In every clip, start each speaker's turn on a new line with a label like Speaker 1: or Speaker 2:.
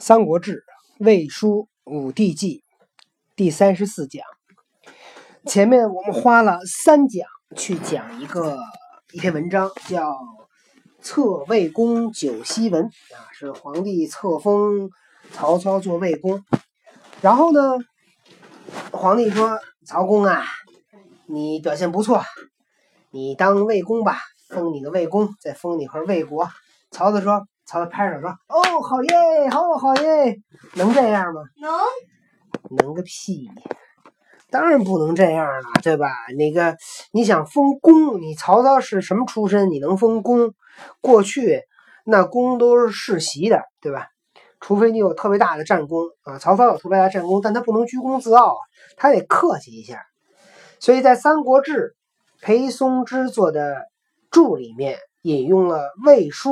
Speaker 1: 《三国志·魏书·武帝纪》第三十四讲。前面我们花了三讲去讲一个一篇文章，叫《册魏公九锡文》啊，是皇帝册封曹操做魏公。然后呢，皇帝说：“曹公啊，你表现不错，你当魏公吧，封你个魏公，再封你块魏国。”曹操说。曹操拍手说：“哦，好耶，好好耶，能这样吗？
Speaker 2: 能，
Speaker 1: 能个屁！当然不能这样了，对吧？那个你想封公，你曹操是什么出身？你能封公？过去那公都是世袭的，对吧？除非你有特别大的战功啊。曹操有特别大的战功，但他不能居功自傲，他得客气一下。所以在《三国志》裴松之做的注里面引用了《魏书》。”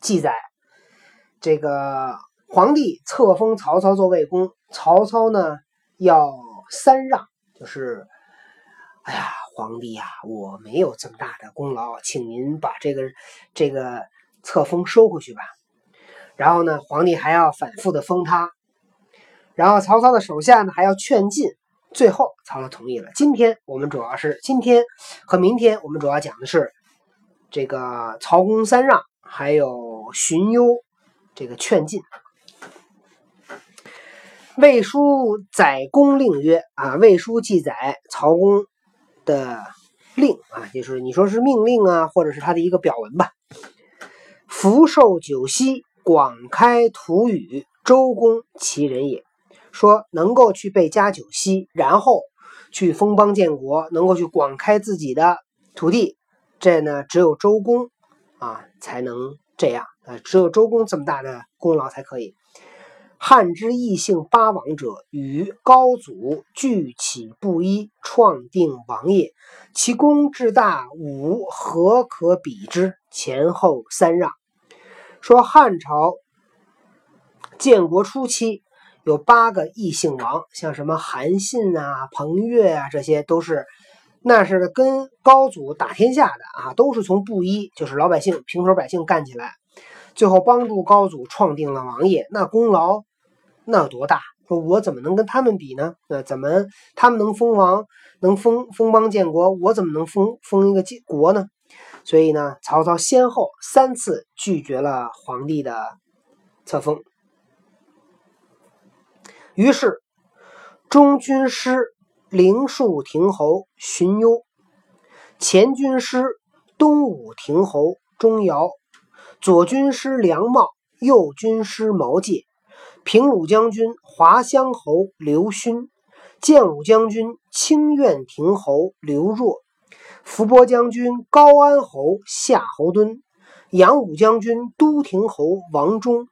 Speaker 1: 记载，这个皇帝册封曹操做魏公，曹操呢要三让，就是，哎呀，皇帝呀，我没有这么大的功劳，请您把这个这个册封收回去吧。然后呢，皇帝还要反复的封他，然后曹操的手下呢还要劝进，最后曹操同意了。今天我们主要是今天和明天，我们主要讲的是这个曹公三让。还有荀攸这个劝进，魏书载公令曰：啊，魏书记载曹公的令啊，就是你说是命令啊，或者是他的一个表文吧。福寿九锡，广开土宇，周公其人也。说能够去被加九锡，然后去封邦建国，能够去广开自己的土地，这呢只有周公。啊，才能这样啊！只有周公这么大的功劳才可以。汉之异姓八王者，与高祖俱起布衣，创定王业，其功至大，吾何可比之？前后三让。说汉朝建国初期有八个异姓王，像什么韩信啊、彭越啊，这些都是。那是跟高祖打天下的啊，都是从布衣，就是老百姓、平头百姓干起来，最后帮助高祖创定了王业，那功劳那有多大？说我怎么能跟他们比呢？那怎么他们能封王，能封封邦建国，我怎么能封封一个国呢？所以呢，曹操先后三次拒绝了皇帝的册封，于是中军师。灵树亭侯荀攸，前军师东武亭侯钟繇，左军师梁茂，右军师毛玠，平鲁将军华乡侯刘勋，建武将军清苑亭侯刘若，伏波将军高安侯夏侯惇，扬武将军都亭侯王忠，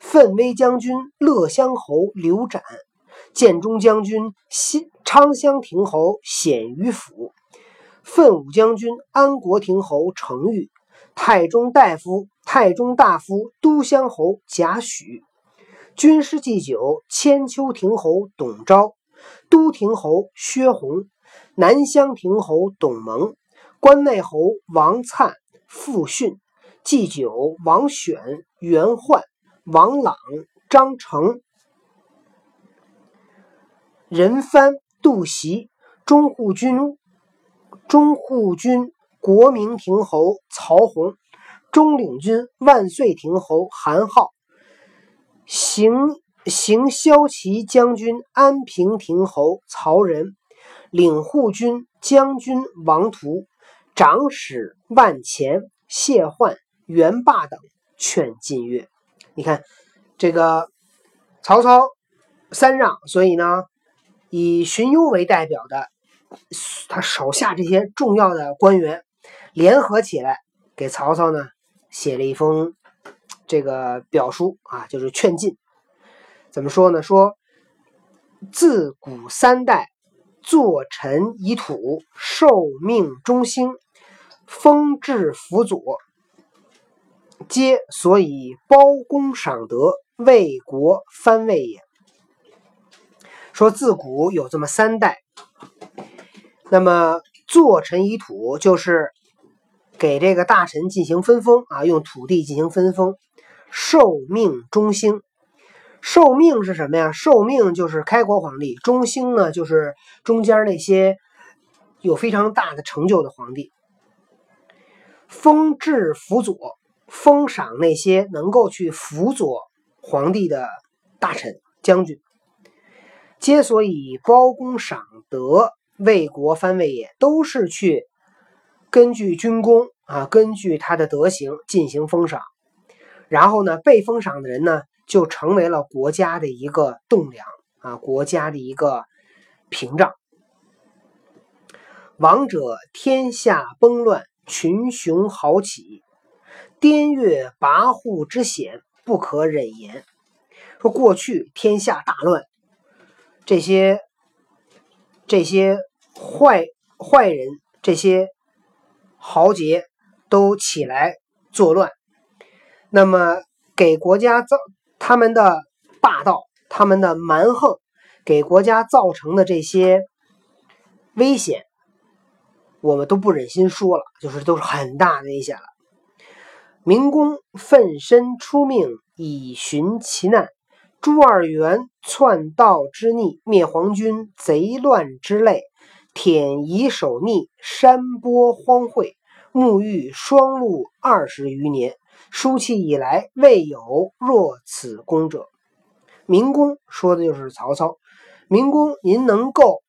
Speaker 1: 奋威将军乐乡侯刘展。建中将军新昌乡亭侯鲜于府，奋武将军安国亭侯程昱，太中大夫太中大夫都乡侯贾诩，军师祭酒千秋亭侯董昭，都亭侯薛弘，南乡亭侯董蒙，关内侯王粲、傅训，祭酒王选、袁焕、王朗、张成。任蕃、杜袭、中护军、中护军国明亭侯曹洪、中领军万岁亭侯韩浩、行行骁骑将军安平亭侯曹仁、领护军将军王图、长史万钱、谢焕、袁霸等劝进曰：“你看这个曹操三让，所以呢。”以荀攸为代表的，他手下这些重要的官员联合起来，给曹操呢写了一封这个表书啊，就是劝进。怎么说呢？说自古三代坐臣以土，受命中兴，封至辅佐，皆所以包公赏德，为国藩位也。说自古有这么三代，那么坐臣以土，就是给这个大臣进行分封啊，用土地进行分封；受命中兴。受命是什么呀？受命就是开国皇帝，中兴呢就是中间那些有非常大的成就的皇帝。封制辅佐，封赏那些能够去辅佐皇帝的大臣、将军。皆所以包公赏德，为国藩位也，都是去根据军功啊，根据他的德行进行封赏。然后呢，被封赏的人呢，就成为了国家的一个栋梁啊，国家的一个屏障。王者天下崩乱。群雄豪起，滇越跋扈之险不可忍言。说过去天下大乱，这些这些坏坏人，这些豪杰都起来作乱，那么给国家造他们的霸道、他们的蛮横，给国家造成的这些危险。我们都不忍心说了，就是都是很大的危险了。民工奋身出命以寻其难，朱二元篡道之逆，灭黄军贼乱之类，舔夷守逆，山坡荒秽，沐浴双陆二十余年，书契以来未有若此功者。明公说的就是曹操。明公，您能够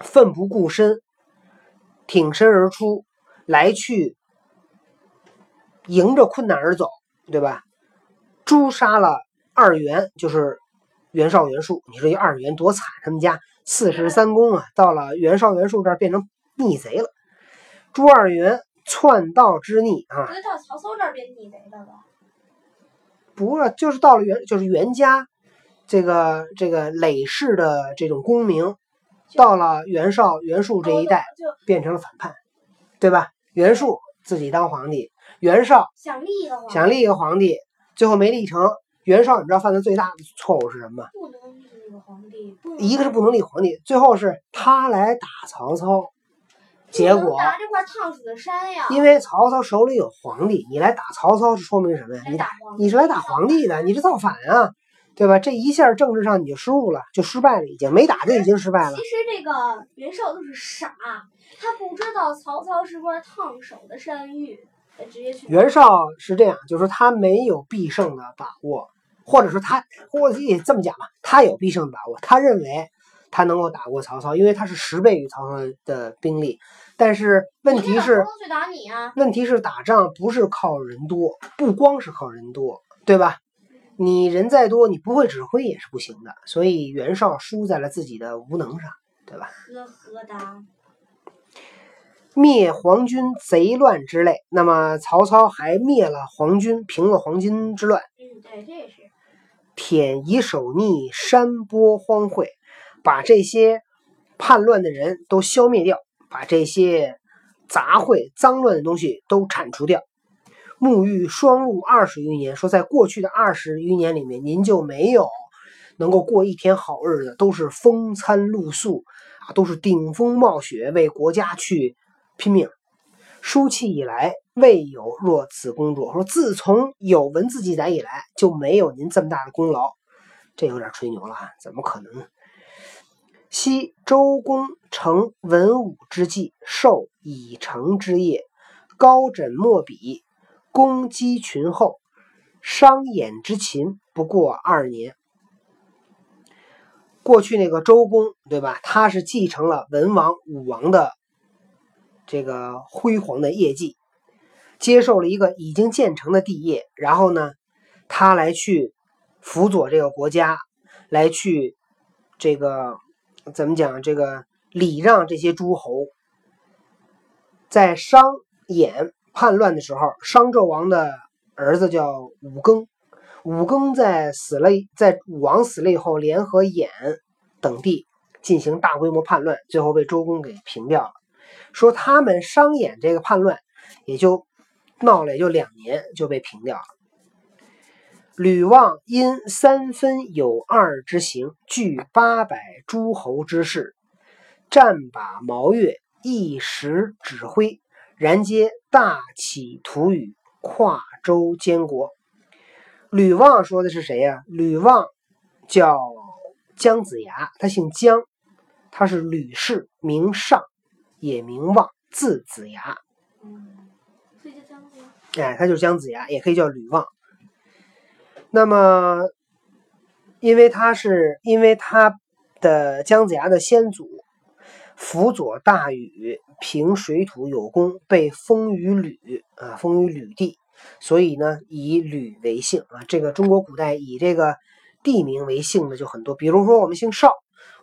Speaker 1: 奋不顾身。挺身而出，来去迎着困难而走，对吧？诛杀了二袁，就是袁绍、袁术。你说这二袁多惨，他们家四十三公啊，到了袁绍、袁术这儿变成逆贼了。朱二袁，篡道之逆啊！
Speaker 2: 不是到曹操这儿变逆贼的了？
Speaker 1: 不是，就是到了袁，就是袁家这个这个累世的这种功名。到了袁绍、袁术这一代，变成了反叛，对吧？袁术自己当皇帝，袁绍
Speaker 2: 想立一个
Speaker 1: 想立一个皇帝，最后没立成。袁绍，你知道犯的最大的错误是什么吗？
Speaker 2: 不能立一个皇帝，
Speaker 1: 一个是不能立皇帝，最后是他来打曹操，结果
Speaker 2: 打这块烫死的山呀。
Speaker 1: 因为曹操手里有皇帝，你来打曹操是说明什么呀？你打你是来打皇帝的，你是造反啊！对吧？这一下政治上你就失误了，就失败了，已经没打就已经失败了。
Speaker 2: 其实这个袁绍就是傻，他不知道曹操是块烫手的山芋。
Speaker 1: 袁绍是这样，就是他没有必胜的把握，或者说他，或者这么讲吧，他有必胜的把握，他认为他能够打过曹操，因为他是十倍于曹操的兵力。但是问题是，问题是打仗不是靠人多，不光是靠人多，对吧？你人再多，你不会指挥也是不行的。所以袁绍输在了自己的无能上，对吧？
Speaker 2: 呵呵哒。
Speaker 1: 灭黄军贼乱之类，那么曹操还灭了黄军，平了黄巾之乱。
Speaker 2: 嗯，对，这也是。
Speaker 1: 舔夷守逆，山坡荒秽，把这些叛乱的人都消灭掉，把这些杂秽脏乱的东西都铲除掉。沐浴双陆二十余年，说在过去的二十余年里面，您就没有能够过一天好日子，都是风餐露宿啊，都是顶风冒雪为国家去拼命。书契以来，未有若此工作。说自从有文字记载以来，就没有您这么大的功劳，这有点吹牛了，怎么可能？昔周公成文武之际，受以成之业，高枕墨笔。攻击群后，商衍之秦不过二年。过去那个周公，对吧？他是继承了文王、武王的这个辉煌的业绩，接受了一个已经建成的帝业，然后呢，他来去辅佐这个国家，来去这个怎么讲？这个礼让这些诸侯，在商衍。叛乱的时候，商纣王的儿子叫武庚。武庚在死了，在武王死了以后，联合衍等地进行大规模叛乱，最后被周公给平掉了。说他们商演这个叛乱，也就闹了也就两年就被平掉了。吕望因三分有二之行，聚八百诸侯之士，战把毛越，一时指挥。然皆大起土宇，跨州监国。吕望说的是谁呀？吕望叫姜子牙，他姓姜，他是吕氏，名尚，也名望，字子牙。哎，他就是姜子牙，也可以叫吕望。那么，因为他是因为他的姜子牙的先祖辅佐大禹平水土有功，被封于吕啊，封于吕地。所以呢，以吕为姓啊。这个中国古代以这个地名为姓的就很多，比如说我们姓邵，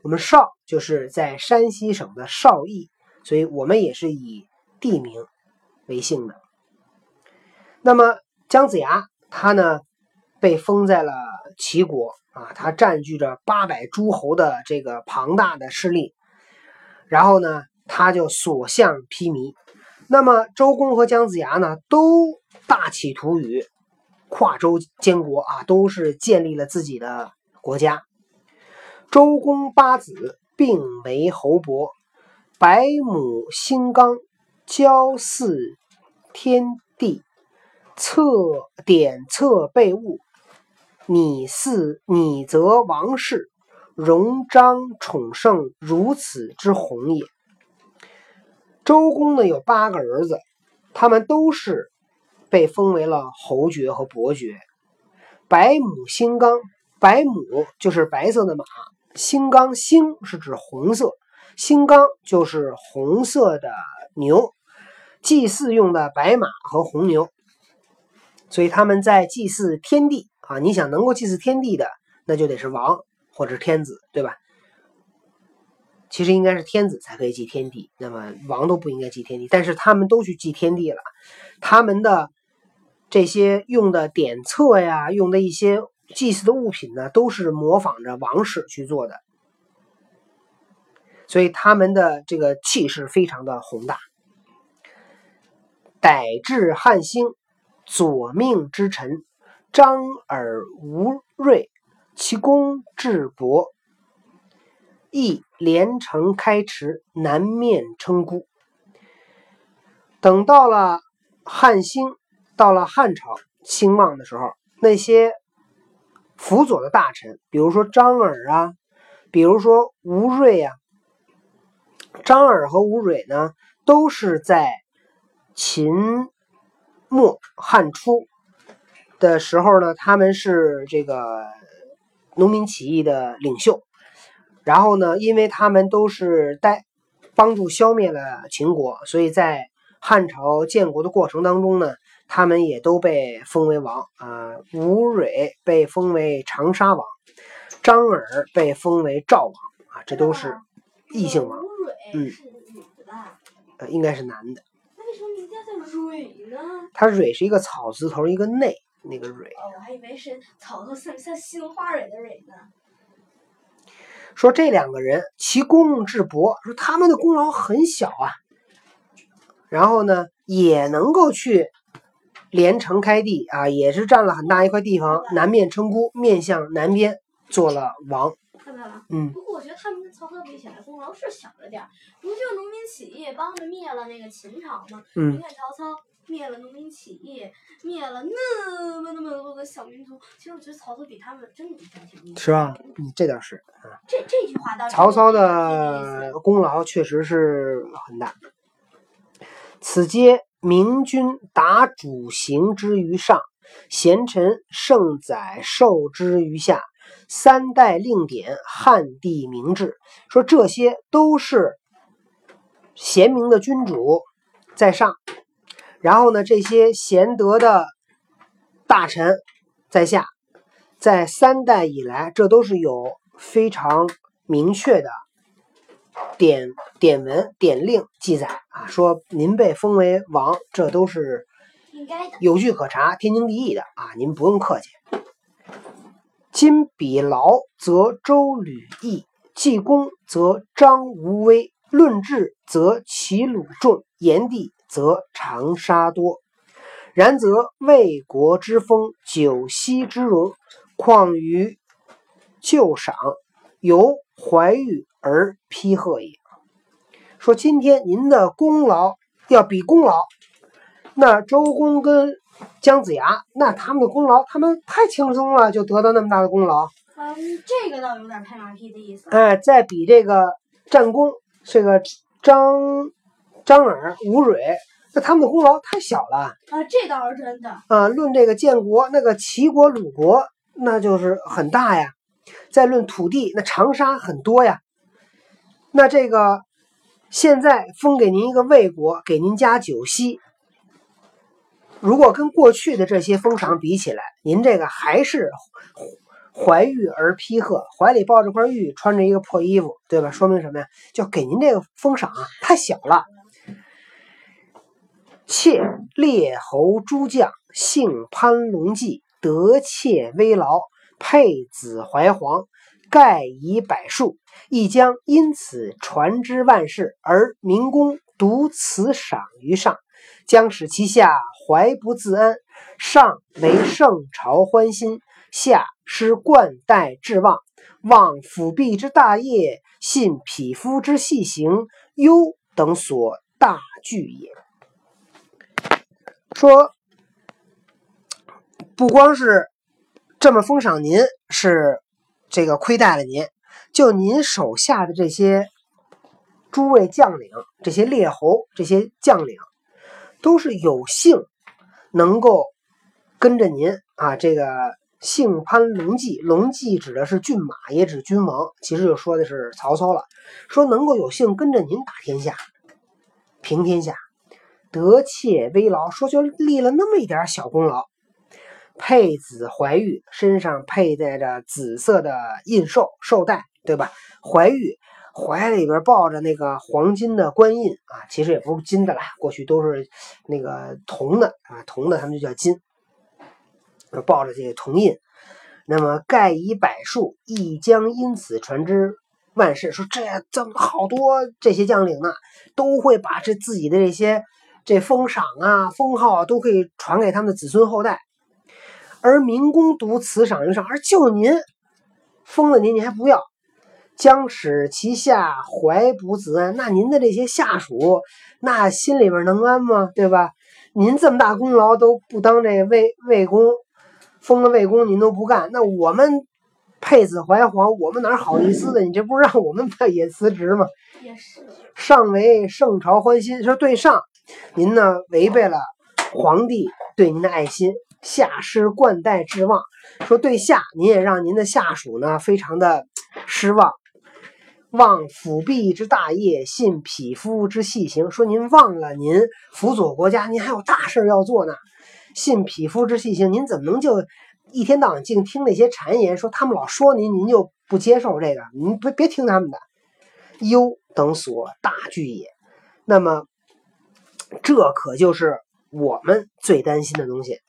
Speaker 1: 我们邵就是在山西省的邵邑，所以我们也是以地名为姓的。那么姜子牙他呢，被封在了齐国啊，他占据着八百诸侯的这个庞大的势力，然后呢，他就所向披靡。那么周公和姜子牙呢，都大企图于跨州监国啊，都是建立了自己的国家。周公八子并为侯伯，百亩新冈，交祀天地，策典策备物，拟似拟则王室，荣章宠盛，如此之宏也。周公呢有八个儿子，他们都是被封为了侯爵和伯爵。白母星刚，白母就是白色的马，星刚星是指红色，星刚就是红色的牛，祭祀用的白马和红牛。所以他们在祭祀天地啊，你想能够祭祀天地的，那就得是王或者天子，对吧？其实应该是天子才可以祭天地，那么王都不应该祭天地，但是他们都去祭天地了。他们的这些用的典册呀，用的一些祭祀的物品呢，都是模仿着王室去做的，所以他们的这个气势非常的宏大。逮至汉兴，左命之臣张耳、吴瑞，其功至博。亦连城开池，南面称孤。等到了汉兴，到了汉朝兴旺的时候，那些辅佐的大臣，比如说张耳啊，比如说吴瑞啊，张耳和吴瑞呢，都是在秦末汉初的时候呢，他们是这个农民起义的领袖。然后呢，因为他们都是带帮助消灭了秦国，所以在汉朝建国的过程当中呢，他们也都被封为王啊。吴蕊被封为长沙王，张耳被封为赵王啊，这都是异姓王。
Speaker 2: 吴蕊是女的吧？
Speaker 1: 呃，应该是男的。
Speaker 2: 蕊呢？
Speaker 1: 它蕊是一个草字头一个内那个蕊。
Speaker 2: 哦，我还以为是草头像像杏花蕊的蕊呢。
Speaker 1: 说这两个人其功至博，说他们的功劳很小啊，然后呢也能够去连城开地啊，也是占了很大一块地方，南面称孤，面向南边做了王。嗯，
Speaker 2: 不过我觉得他们跟曹操比起来，功劳是小了点儿。不就农民起义帮着灭了那个秦朝吗？
Speaker 1: 嗯
Speaker 2: 你看曹操灭了农民起义，灭了那么那么多的小民族，其实我觉得曹操比他们真的干挺厉害。
Speaker 1: 是吧？嗯，这倒是。
Speaker 2: 这这句话倒是
Speaker 1: 曹操的功劳确实是很大。此皆明君达主行之于上，贤臣圣宰受之于下，三代令典，汉帝明制。说这些都是贤明的君主在上，然后呢，这些贤德的大臣在下，在三代以来，这都是有非常明确的典典文典令记载啊，说您被封为王，这都是。有据可查、天经地义的啊，您不用客气。今比劳，则周吕义；济公，则张无威；论智，则齐鲁众；言地，则长沙多。然则魏国之风，九锡之荣，况于旧赏，由怀玉而批贺也。说今天您的功劳要比功劳，那周公跟姜子牙，那他们的功劳，他们太轻松了，就得到那么大的功劳。
Speaker 2: 嗯，这个倒有点拍马屁的意思。
Speaker 1: 哎，再比这个战功，这个张张耳、吴蕊，那他们的功劳太小了
Speaker 2: 啊，这倒是真的。
Speaker 1: 啊。论这个建国，那个齐国、鲁国，那就是很大呀。再论土地，那长沙很多呀。那这个现在封给您一个魏国，给您加九锡。如果跟过去的这些封赏比起来，您这个还是怀玉而披鹤，怀里抱着块玉，穿着一个破衣服，对吧？说明什么呀？就给您这个封赏啊，太小了。妾列侯诸将，姓潘龙记，得妾微劳，佩子怀皇，盖以百数，亦将因此传之万世，而民公独此赏于上。将使其下怀不自安，上为圣朝欢心，下失冠带至望，望辅弼之大业，信匹夫之细行，忧等所大惧也。说，不光是这么封赏您，是这个亏待了您，就您手下的这些诸位将领、这些列侯、这些将领。都是有幸能够跟着您啊，这个姓潘龙记，龙记指的是骏马，也指君王，其实就说的是曹操了。说能够有幸跟着您打天下、平天下，得妾危劳，说就立了那么一点小功劳。佩子怀玉，身上佩戴着紫色的印绶绶带，对吧？怀玉。怀里边抱着那个黄金的官印啊，其实也不是金的啦，过去都是那个铜的啊，铜的他们就叫金，抱着这个铜印。那么盖以百数，亦将因此传之万世。说这这么好多这些将领呢，都会把这自己的这些这封赏啊、封号都可以传给他们的子孙后代。而民公独此赏于上，而就您封了您，您还不要。将使其下怀不自安，那您的这些下属，那心里边能安吗？对吧？您这么大功劳都不当这魏魏公，封了魏公您都不干，那我们配子怀皇，我们哪好意思的？你这不是让我们也辞职吗？
Speaker 2: 也是。
Speaker 1: 上为圣朝欢心，说对上，您呢违背了皇帝对您的爱心；下失冠带之望，说对下，您也让您的下属呢非常的失望。忘辅弼之大业，信匹夫之细行。说您忘了您辅佐国家，您还有大事要做呢。信匹夫之细行，您怎么能就一天到晚净听那些谗言？说他们老说您，您就不接受这个？您别别听他们的。忧等所大惧也。那么，这可就是我们最担心的东西。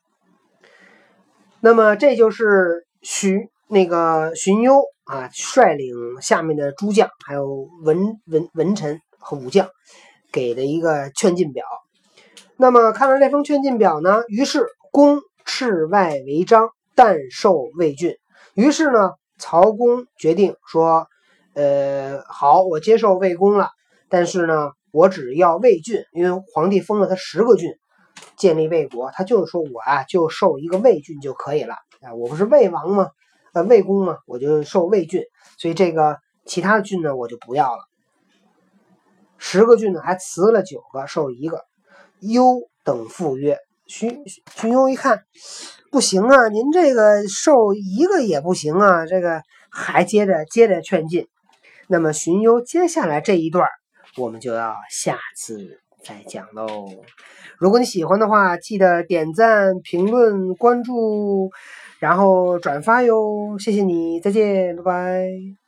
Speaker 1: 那么，这就是徐那个荀攸。啊，率领下面的诸将，还有文文文臣和武将，给的一个劝进表。那么看完这封劝进表呢，于是公斥外为章，但受魏郡。于是呢，曹公决定说：“呃，好，我接受魏公了，但是呢，我只要魏郡，因为皇帝封了他十个郡，建立魏国，他就是说我啊，就受一个魏郡就可以了啊，我不是魏王吗？”呃，魏公嘛，我就受魏郡，所以这个其他的郡呢，我就不要了。十个郡呢，还辞了九个，受一个。忧等复曰：“荀荀攸一看，不行啊，您这个受一个也不行啊，这个还接着接着劝进。那么荀攸接下来这一段，我们就要下次再讲喽。如果你喜欢的话，记得点赞、评论、关注。”然后转发哟，谢谢你，再见，拜拜。